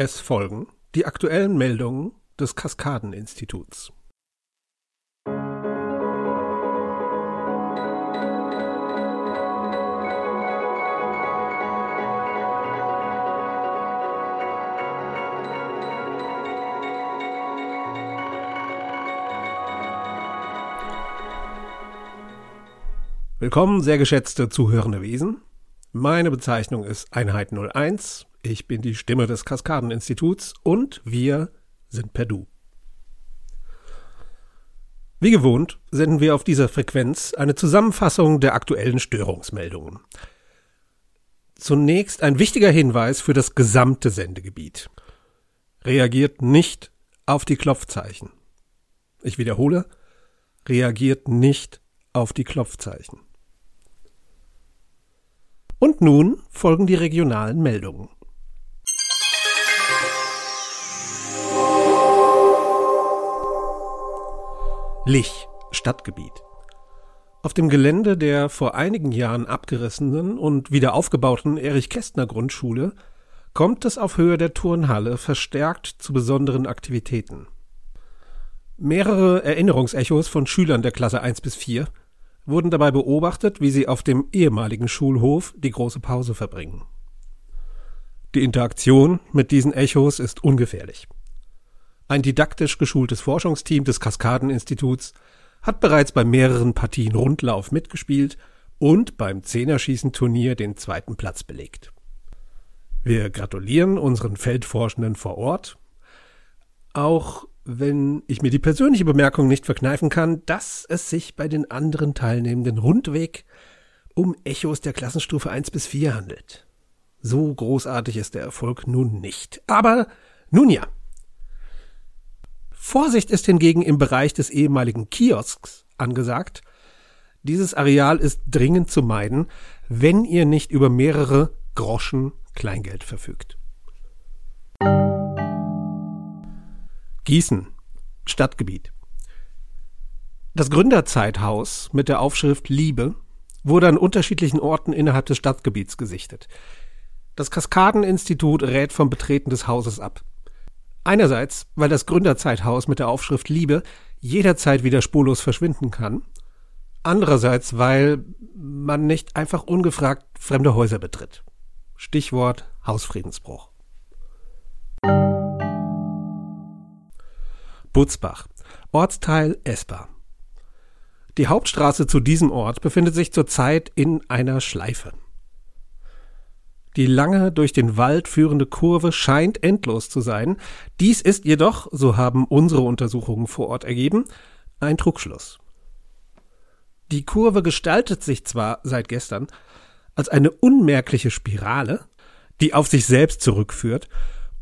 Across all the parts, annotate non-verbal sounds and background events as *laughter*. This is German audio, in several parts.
Es folgen die aktuellen Meldungen des Kaskadeninstituts. Willkommen, sehr geschätzte zuhörende Wesen. Meine Bezeichnung ist Einheit 01. Ich bin die Stimme des Kaskadeninstituts und wir sind per Du. Wie gewohnt senden wir auf dieser Frequenz eine Zusammenfassung der aktuellen Störungsmeldungen. Zunächst ein wichtiger Hinweis für das gesamte Sendegebiet. Reagiert nicht auf die Klopfzeichen. Ich wiederhole, reagiert nicht auf die Klopfzeichen. Und nun folgen die regionalen Meldungen. Lich, Stadtgebiet. Auf dem Gelände der vor einigen Jahren abgerissenen und wieder aufgebauten Erich-Kästner-Grundschule kommt es auf Höhe der Turnhalle verstärkt zu besonderen Aktivitäten. Mehrere Erinnerungsechos von Schülern der Klasse 1 bis 4 wurden dabei beobachtet, wie sie auf dem ehemaligen Schulhof die große Pause verbringen. Die Interaktion mit diesen Echos ist ungefährlich. Ein didaktisch geschultes Forschungsteam des Kaskadeninstituts hat bereits bei mehreren Partien Rundlauf mitgespielt und beim Zehnerschießen-Turnier den zweiten Platz belegt. Wir gratulieren unseren Feldforschenden vor Ort, auch wenn ich mir die persönliche Bemerkung nicht verkneifen kann, dass es sich bei den anderen Teilnehmenden rundweg um Echos der Klassenstufe 1 bis 4 handelt. So großartig ist der Erfolg nun nicht. Aber nun ja. Vorsicht ist hingegen im Bereich des ehemaligen Kiosks angesagt. Dieses Areal ist dringend zu meiden, wenn ihr nicht über mehrere Groschen Kleingeld verfügt. Gießen, Stadtgebiet. Das Gründerzeithaus mit der Aufschrift Liebe wurde an unterschiedlichen Orten innerhalb des Stadtgebiets gesichtet. Das Kaskadeninstitut rät vom Betreten des Hauses ab. Einerseits, weil das Gründerzeithaus mit der Aufschrift Liebe jederzeit wieder spurlos verschwinden kann. Andererseits, weil man nicht einfach ungefragt fremde Häuser betritt. Stichwort Hausfriedensbruch. Butzbach, Ortsteil Esper. Die Hauptstraße zu diesem Ort befindet sich zurzeit in einer Schleife. Die lange durch den Wald führende Kurve scheint endlos zu sein. Dies ist jedoch, so haben unsere Untersuchungen vor Ort ergeben, ein Trugschluss. Die Kurve gestaltet sich zwar seit gestern als eine unmerkliche Spirale, die auf sich selbst zurückführt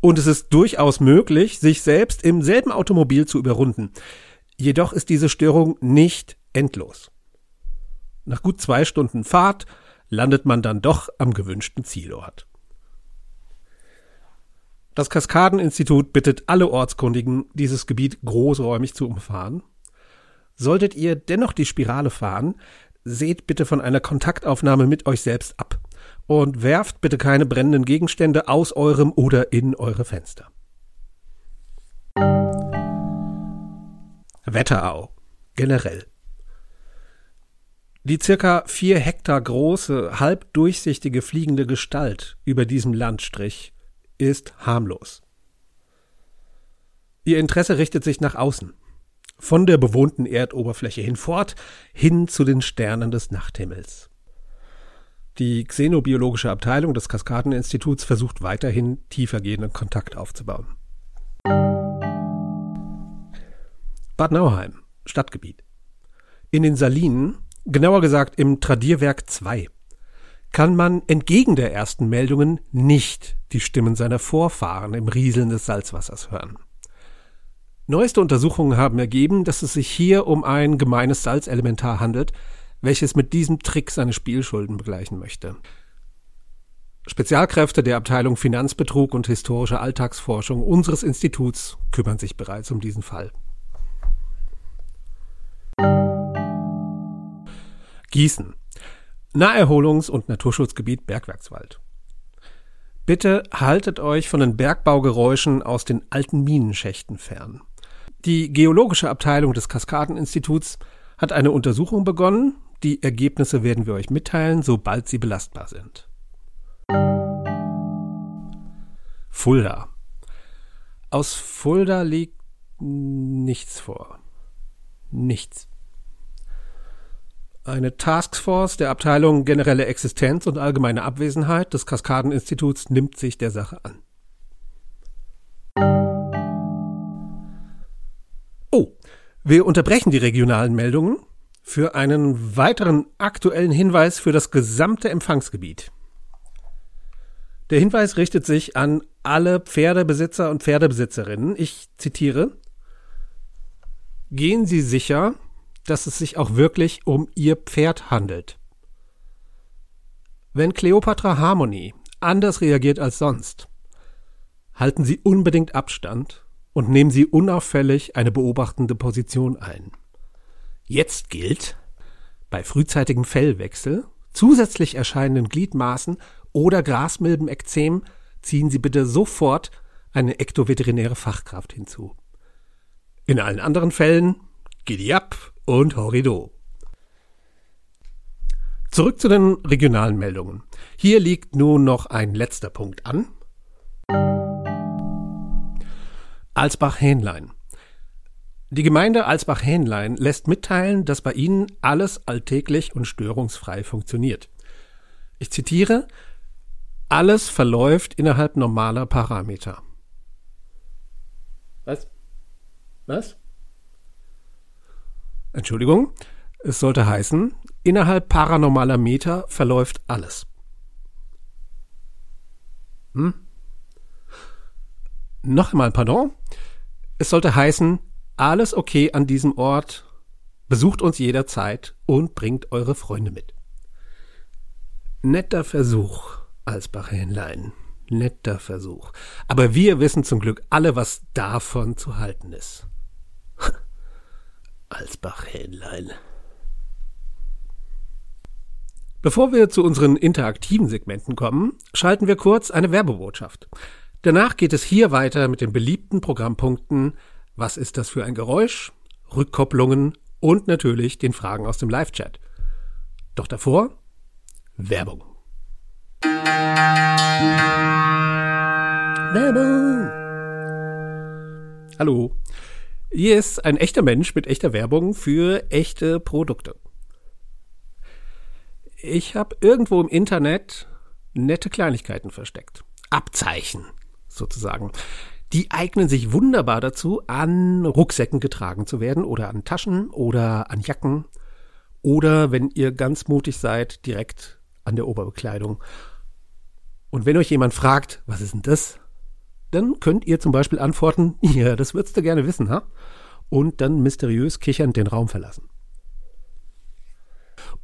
und es ist durchaus möglich, sich selbst im selben Automobil zu überrunden. Jedoch ist diese Störung nicht endlos. Nach gut zwei Stunden Fahrt landet man dann doch am gewünschten Zielort. Das Kaskadeninstitut bittet alle Ortskundigen, dieses Gebiet großräumig zu umfahren. Solltet ihr dennoch die Spirale fahren, seht bitte von einer Kontaktaufnahme mit euch selbst ab und werft bitte keine brennenden Gegenstände aus eurem oder in eure Fenster. Wetterau generell. Die circa vier Hektar große, halb durchsichtige fliegende Gestalt über diesem Landstrich ist harmlos. Ihr Interesse richtet sich nach außen, von der bewohnten Erdoberfläche hinfort hin zu den Sternen des Nachthimmels. Die xenobiologische Abteilung des Kaskadeninstituts versucht weiterhin tiefergehenden Kontakt aufzubauen. Bad Nauheim, Stadtgebiet. In den Salinen, genauer gesagt im Tradierwerk 2, kann man entgegen der ersten Meldungen nicht die Stimmen seiner Vorfahren im Rieseln des Salzwassers hören. Neueste Untersuchungen haben ergeben, dass es sich hier um ein gemeines Salzelementar handelt, welches mit diesem Trick seine Spielschulden begleichen möchte. Spezialkräfte der Abteilung Finanzbetrug und historische Alltagsforschung unseres Instituts kümmern sich bereits um diesen Fall. Gießen. Naherholungs- und Naturschutzgebiet Bergwerkswald. Bitte haltet euch von den Bergbaugeräuschen aus den alten Minenschächten fern. Die geologische Abteilung des Kaskadeninstituts hat eine Untersuchung begonnen, die Ergebnisse werden wir euch mitteilen, sobald sie belastbar sind. Fulda. Aus Fulda liegt nichts vor. Nichts. Eine Taskforce der Abteilung Generelle Existenz und allgemeine Abwesenheit des Kaskadeninstituts nimmt sich der Sache an. Oh, wir unterbrechen die regionalen Meldungen für einen weiteren aktuellen Hinweis für das gesamte Empfangsgebiet. Der Hinweis richtet sich an alle Pferdebesitzer und Pferdebesitzerinnen. Ich zitiere Gehen Sie sicher, dass es sich auch wirklich um Ihr Pferd handelt. Wenn Cleopatra Harmony anders reagiert als sonst, halten Sie unbedingt Abstand und nehmen Sie unauffällig eine beobachtende Position ein. Jetzt gilt, bei frühzeitigem Fellwechsel, zusätzlich erscheinenden Gliedmaßen oder Grasmilbenekzem ziehen Sie bitte sofort eine ektoveterinäre Fachkraft hinzu. In allen anderen Fällen Giddy ab und Horrido. Zurück zu den regionalen Meldungen. Hier liegt nun noch ein letzter Punkt an. Alsbach-Hähnlein. Die Gemeinde Alsbach-Hähnlein lässt mitteilen, dass bei ihnen alles alltäglich und störungsfrei funktioniert. Ich zitiere, alles verläuft innerhalb normaler Parameter. Was? Was? Entschuldigung, es sollte heißen, innerhalb paranormaler Meter verläuft alles. Hm? Noch einmal, pardon. Es sollte heißen, alles okay an diesem Ort, besucht uns jederzeit und bringt eure Freunde mit. Netter Versuch, Alsbach-Hähnlein. Netter Versuch. Aber wir wissen zum Glück alle, was davon zu halten ist. *laughs* Alsbach-Hähnlein. Bevor wir zu unseren interaktiven Segmenten kommen, schalten wir kurz eine Werbebotschaft. Danach geht es hier weiter mit den beliebten Programmpunkten Was ist das für ein Geräusch? Rückkopplungen und natürlich den Fragen aus dem Live-Chat. Doch davor Werbung. Werbung. Hallo. Hier ist ein echter Mensch mit echter Werbung für echte Produkte. Ich habe irgendwo im Internet nette Kleinigkeiten versteckt. Abzeichen sozusagen. Die eignen sich wunderbar dazu, an Rucksäcken getragen zu werden oder an Taschen oder an Jacken oder wenn ihr ganz mutig seid, direkt an der Oberbekleidung. Und wenn euch jemand fragt, was ist denn das? dann könnt ihr zum Beispiel antworten, *laughs* ja, das würdest du gerne wissen, ha? Und dann mysteriös kichernd den Raum verlassen.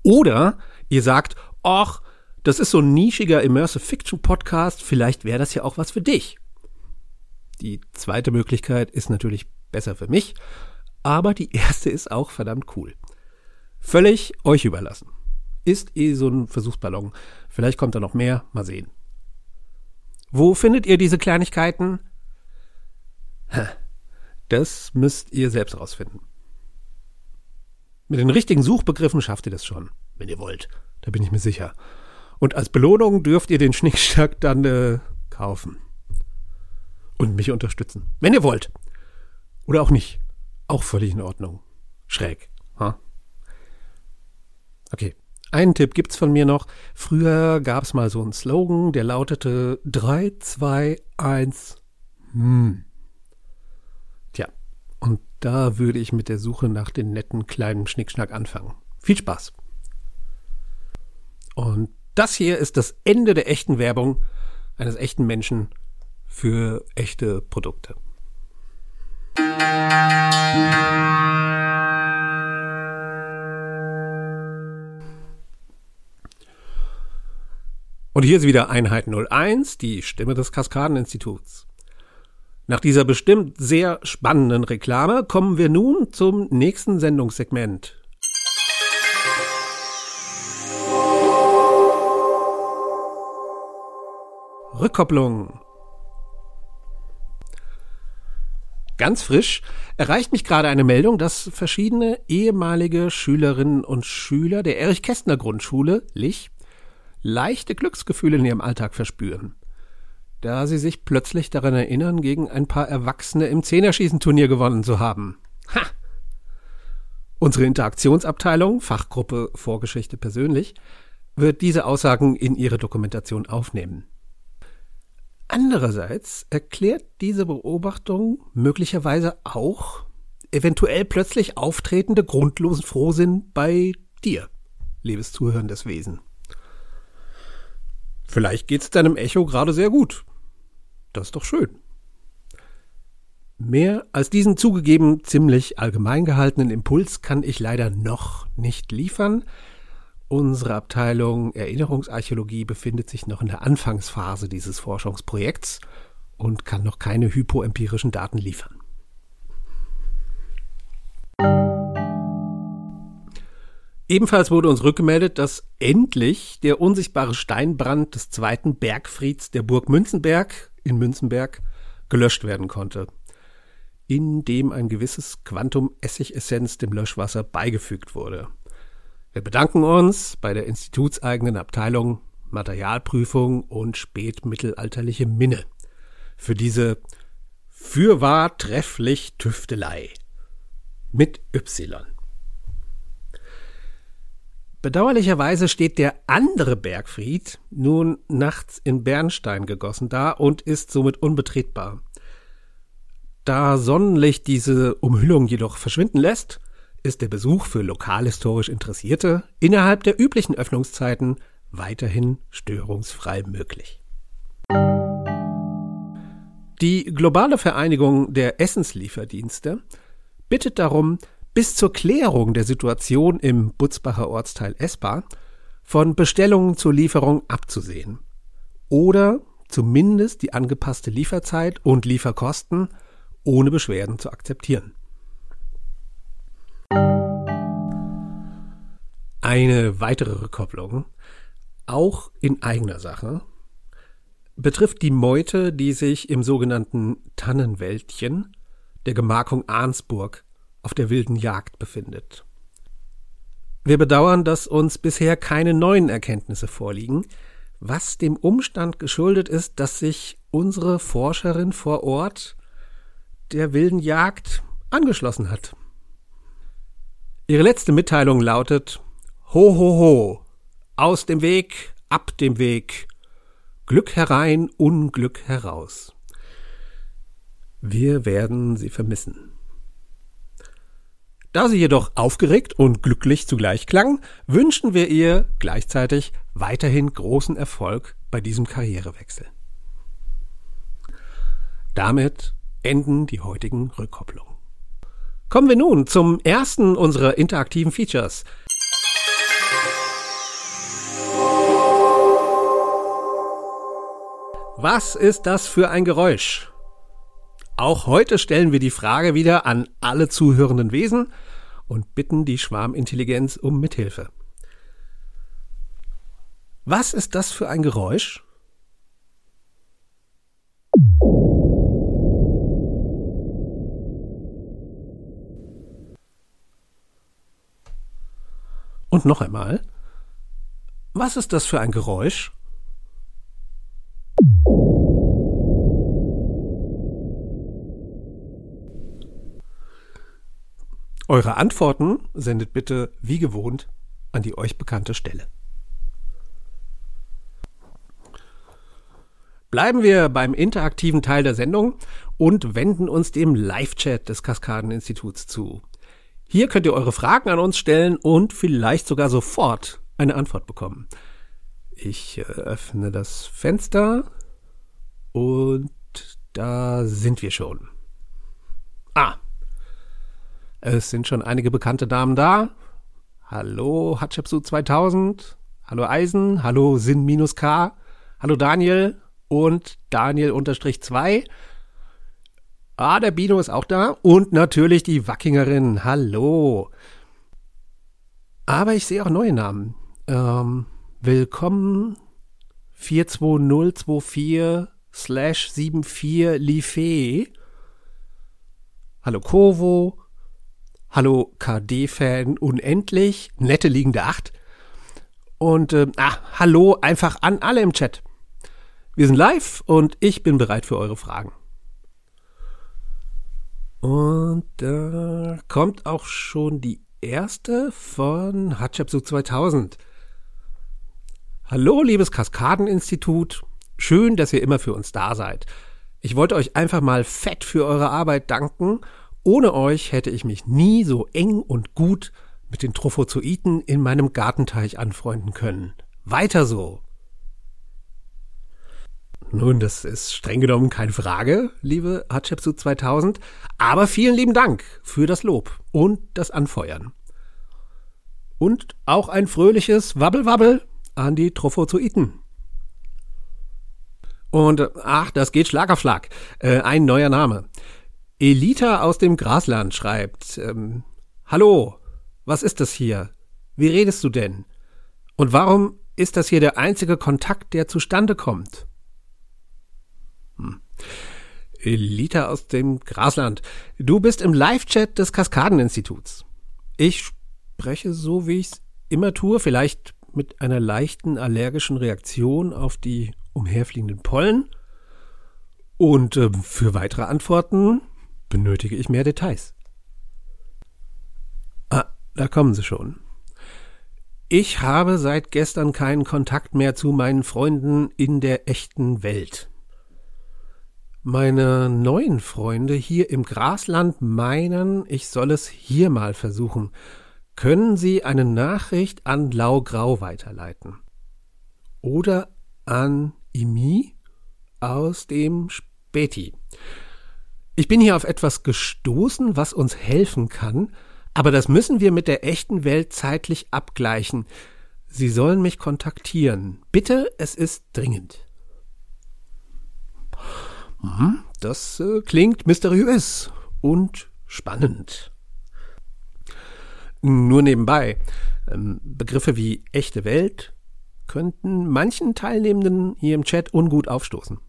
Oder ihr sagt, ach, das ist so ein nischiger Immersive Fiction Podcast, vielleicht wäre das ja auch was für dich. Die zweite Möglichkeit ist natürlich besser für mich, aber die erste ist auch verdammt cool. Völlig euch überlassen. Ist eh so ein Versuchsballon. Vielleicht kommt da noch mehr, mal sehen. Wo findet ihr diese Kleinigkeiten? Das müsst ihr selbst rausfinden. Mit den richtigen Suchbegriffen schafft ihr das schon, wenn ihr wollt. Da bin ich mir sicher. Und als Belohnung dürft ihr den Schnickschnack dann äh, kaufen. Und mich unterstützen. Wenn ihr wollt. Oder auch nicht. Auch völlig in Ordnung. Schräg. Ha? Okay. Einen Tipp gibt's von mir noch. Früher gab's mal so einen Slogan, der lautete 3, 2, 1, hm. Tja, und da würde ich mit der Suche nach den netten kleinen Schnickschnack anfangen. Viel Spaß. Und das hier ist das Ende der echten Werbung eines echten Menschen für echte Produkte. Und hier ist wieder Einheit 01, die Stimme des Kaskadeninstituts. Nach dieser bestimmt sehr spannenden Reklame kommen wir nun zum nächsten Sendungssegment. Rückkopplung. Ganz frisch erreicht mich gerade eine Meldung, dass verschiedene ehemalige Schülerinnen und Schüler der Erich-Kästner Grundschule, Lich, leichte Glücksgefühle in ihrem Alltag verspüren. Da sie sich plötzlich daran erinnern, gegen ein paar Erwachsene im Zehnerschießenturnier gewonnen zu haben. Ha! Unsere Interaktionsabteilung, Fachgruppe Vorgeschichte persönlich, wird diese Aussagen in ihre Dokumentation aufnehmen. Andererseits erklärt diese Beobachtung möglicherweise auch eventuell plötzlich auftretende grundlosen Frohsinn bei dir, liebes zuhörendes Wesen. Vielleicht geht's deinem Echo gerade sehr gut. Das ist doch schön. Mehr als diesen zugegeben ziemlich allgemein gehaltenen Impuls kann ich leider noch nicht liefern. Unsere Abteilung Erinnerungsarchäologie befindet sich noch in der Anfangsphase dieses Forschungsprojekts und kann noch keine hypoempirischen Daten liefern. Ebenfalls wurde uns rückgemeldet, dass endlich der unsichtbare Steinbrand des zweiten Bergfrieds der Burg Münzenberg in Münzenberg gelöscht werden konnte, indem ein gewisses Quantum Essigessenz dem Löschwasser beigefügt wurde. Wir bedanken uns bei der institutseigenen Abteilung Materialprüfung und spätmittelalterliche Minne für diese fürwahr trefflich Tüftelei mit Y. Bedauerlicherweise steht der andere Bergfried nun nachts in Bernstein gegossen da und ist somit unbetretbar. Da Sonnenlicht diese Umhüllung jedoch verschwinden lässt, ist der Besuch für lokalhistorisch Interessierte innerhalb der üblichen Öffnungszeiten weiterhin störungsfrei möglich. Die globale Vereinigung der Essenslieferdienste bittet darum, bis zur Klärung der Situation im Butzbacher Ortsteil Espa von Bestellungen zur Lieferung abzusehen oder zumindest die angepasste Lieferzeit und Lieferkosten ohne Beschwerden zu akzeptieren. Eine weitere Rückkopplung, auch in eigener Sache, betrifft die Meute, die sich im sogenannten Tannenwäldchen der Gemarkung Arnsburg auf der wilden Jagd befindet. Wir bedauern, dass uns bisher keine neuen Erkenntnisse vorliegen, was dem Umstand geschuldet ist, dass sich unsere Forscherin vor Ort der wilden Jagd angeschlossen hat. Ihre letzte Mitteilung lautet Ho, ho, ho. Aus dem Weg, ab dem Weg. Glück herein, Unglück heraus. Wir werden sie vermissen. Da sie jedoch aufgeregt und glücklich zugleich klang, wünschen wir ihr gleichzeitig weiterhin großen Erfolg bei diesem Karrierewechsel. Damit enden die heutigen Rückkopplungen. Kommen wir nun zum ersten unserer interaktiven Features, Was ist das für ein Geräusch? Auch heute stellen wir die Frage wieder an alle zuhörenden Wesen und bitten die Schwarmintelligenz um Mithilfe. Was ist das für ein Geräusch? Und noch einmal. Was ist das für ein Geräusch? Eure Antworten sendet bitte wie gewohnt an die euch bekannte Stelle. Bleiben wir beim interaktiven Teil der Sendung und wenden uns dem Live-Chat des Kaskadeninstituts zu. Hier könnt ihr eure Fragen an uns stellen und vielleicht sogar sofort eine Antwort bekommen. Ich äh, öffne das Fenster und da sind wir schon. Ah, es sind schon einige bekannte Damen da. Hallo Hatschepsut 2000. Hallo Eisen. Hallo Sin-K. Hallo Daniel und Daniel-2. Ah, der Bino ist auch da. Und natürlich die Wackingerin. Hallo. Aber ich sehe auch neue Namen. Ähm, willkommen 42024 slash 74 Life. Hallo Kovo. Hallo KD-Fan unendlich. Nette liegende Acht. Und äh, ah, hallo einfach an alle im Chat. Wir sind live und ich bin bereit für eure Fragen. Und da kommt auch schon die erste von Hatschepsut 2000. Hallo, liebes Kaskadeninstitut. Schön, dass ihr immer für uns da seid. Ich wollte euch einfach mal fett für eure Arbeit danken. Ohne euch hätte ich mich nie so eng und gut mit den Trophozoiten in meinem Gartenteich anfreunden können. Weiter so. Nun, das ist streng genommen keine Frage, liebe Hatschepsut 2000, aber vielen lieben Dank für das Lob und das Anfeuern. Und auch ein fröhliches Wabbelwabbel an die Trophozoiten. Und ach, das geht Schlag auf Schlag. Äh, ein neuer Name. Elita aus dem Grasland schreibt, ähm, Hallo, was ist das hier? Wie redest du denn? Und warum ist das hier der einzige Kontakt, der zustande kommt? Hm. Elita aus dem Grasland. Du bist im Live-Chat des Kaskadeninstituts. Ich spreche so, wie ich's immer tue, vielleicht mit einer leichten allergischen Reaktion auf die umherfliegenden Pollen. Und äh, für weitere Antworten benötige ich mehr Details. Ah, da kommen sie schon. Ich habe seit gestern keinen Kontakt mehr zu meinen Freunden in der echten Welt. Meine neuen Freunde hier im Grasland meinen, ich soll es hier mal versuchen. Können Sie eine Nachricht an Laugrau weiterleiten? Oder an Imi aus dem Späti. Ich bin hier auf etwas gestoßen, was uns helfen kann, aber das müssen wir mit der echten Welt zeitlich abgleichen. Sie sollen mich kontaktieren. Bitte, es ist dringend. Mhm, das äh, klingt mysteriös und spannend. Nur nebenbei. Ähm, Begriffe wie echte Welt könnten manchen Teilnehmenden hier im Chat ungut aufstoßen.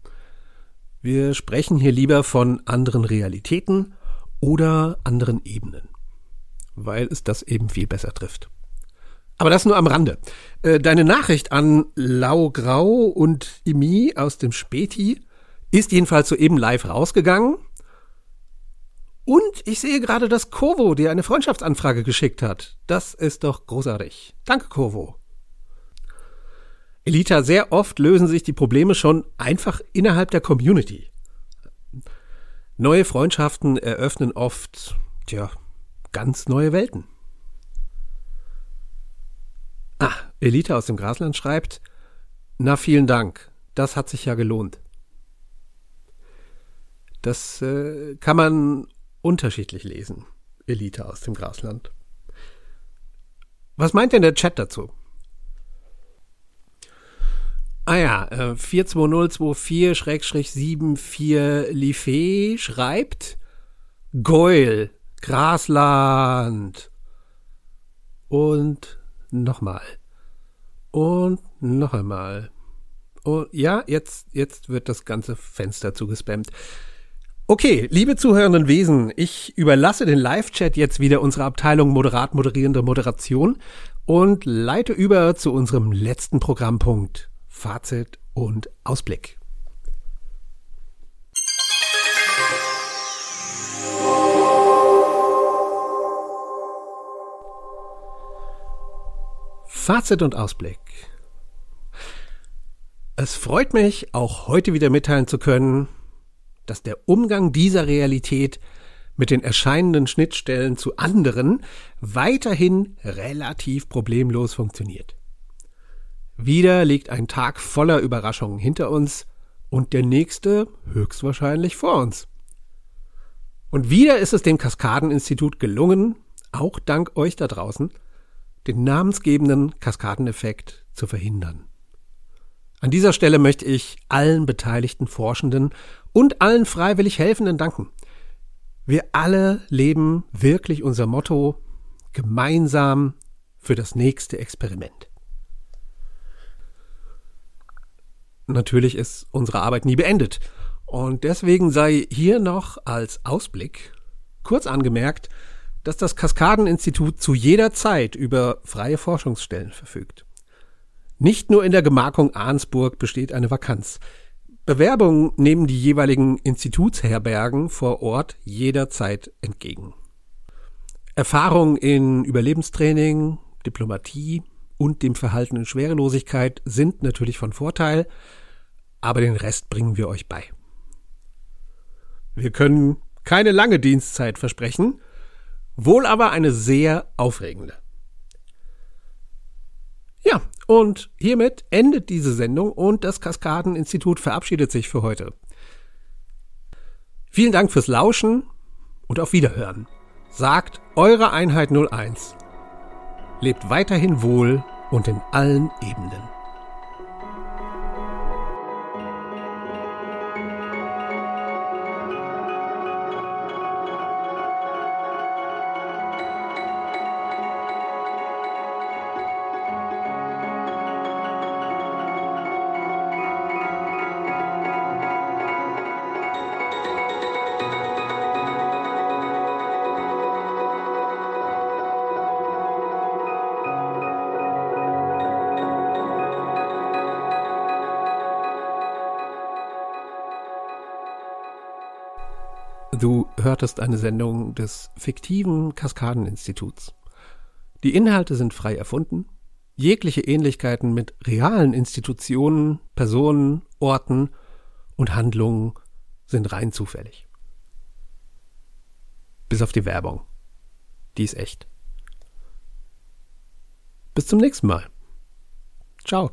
Wir sprechen hier lieber von anderen Realitäten oder anderen Ebenen, weil es das eben viel besser trifft. Aber das nur am Rande. Äh, deine Nachricht an Lau Grau und Imi aus dem Späti ist jedenfalls soeben live rausgegangen. Und ich sehe gerade, dass Kovo dir eine Freundschaftsanfrage geschickt hat. Das ist doch großartig. Danke, Kovo. Elita, sehr oft lösen sich die Probleme schon einfach innerhalb der Community. Neue Freundschaften eröffnen oft, tja, ganz neue Welten. Ah, Elita aus dem Grasland schreibt, na vielen Dank, das hat sich ja gelohnt. Das äh, kann man unterschiedlich lesen. Elite aus dem Grasland. Was meint denn der Chat dazu? Ah ja, äh, 42024-74 Life schreibt Geul, Grasland. Und nochmal. Und noch einmal. Und ja, jetzt, jetzt wird das ganze Fenster zugespammt. Okay, liebe zuhörenden Wesen, ich überlasse den Live-Chat jetzt wieder unserer Abteilung Moderat moderierende Moderation und leite über zu unserem letzten Programmpunkt Fazit und Ausblick. Fazit und Ausblick. Es freut mich, auch heute wieder mitteilen zu können, dass der Umgang dieser Realität mit den erscheinenden Schnittstellen zu anderen weiterhin relativ problemlos funktioniert. Wieder liegt ein Tag voller Überraschungen hinter uns und der nächste höchstwahrscheinlich vor uns. Und wieder ist es dem Kaskadeninstitut gelungen, auch dank euch da draußen, den namensgebenden Kaskadeneffekt zu verhindern. An dieser Stelle möchte ich allen beteiligten Forschenden und allen freiwillig Helfenden danken. Wir alle leben wirklich unser Motto gemeinsam für das nächste Experiment. Natürlich ist unsere Arbeit nie beendet. Und deswegen sei hier noch als Ausblick kurz angemerkt, dass das Kaskadeninstitut zu jeder Zeit über freie Forschungsstellen verfügt. Nicht nur in der Gemarkung Arnsburg besteht eine Vakanz. Bewerbungen nehmen die jeweiligen Institutsherbergen vor Ort jederzeit entgegen. Erfahrung in Überlebenstraining, Diplomatie und dem Verhalten in Schwerelosigkeit sind natürlich von Vorteil, aber den Rest bringen wir euch bei. Wir können keine lange Dienstzeit versprechen, wohl aber eine sehr aufregende. Ja, und hiermit endet diese Sendung und das Kaskadeninstitut verabschiedet sich für heute. Vielen Dank fürs Lauschen und auf Wiederhören sagt eure Einheit 01. Lebt weiterhin wohl und in allen Ebenen. Du hörtest eine Sendung des fiktiven Kaskadeninstituts. Die Inhalte sind frei erfunden. Jegliche Ähnlichkeiten mit realen Institutionen, Personen, Orten und Handlungen sind rein zufällig. Bis auf die Werbung. Die ist echt. Bis zum nächsten Mal. Ciao.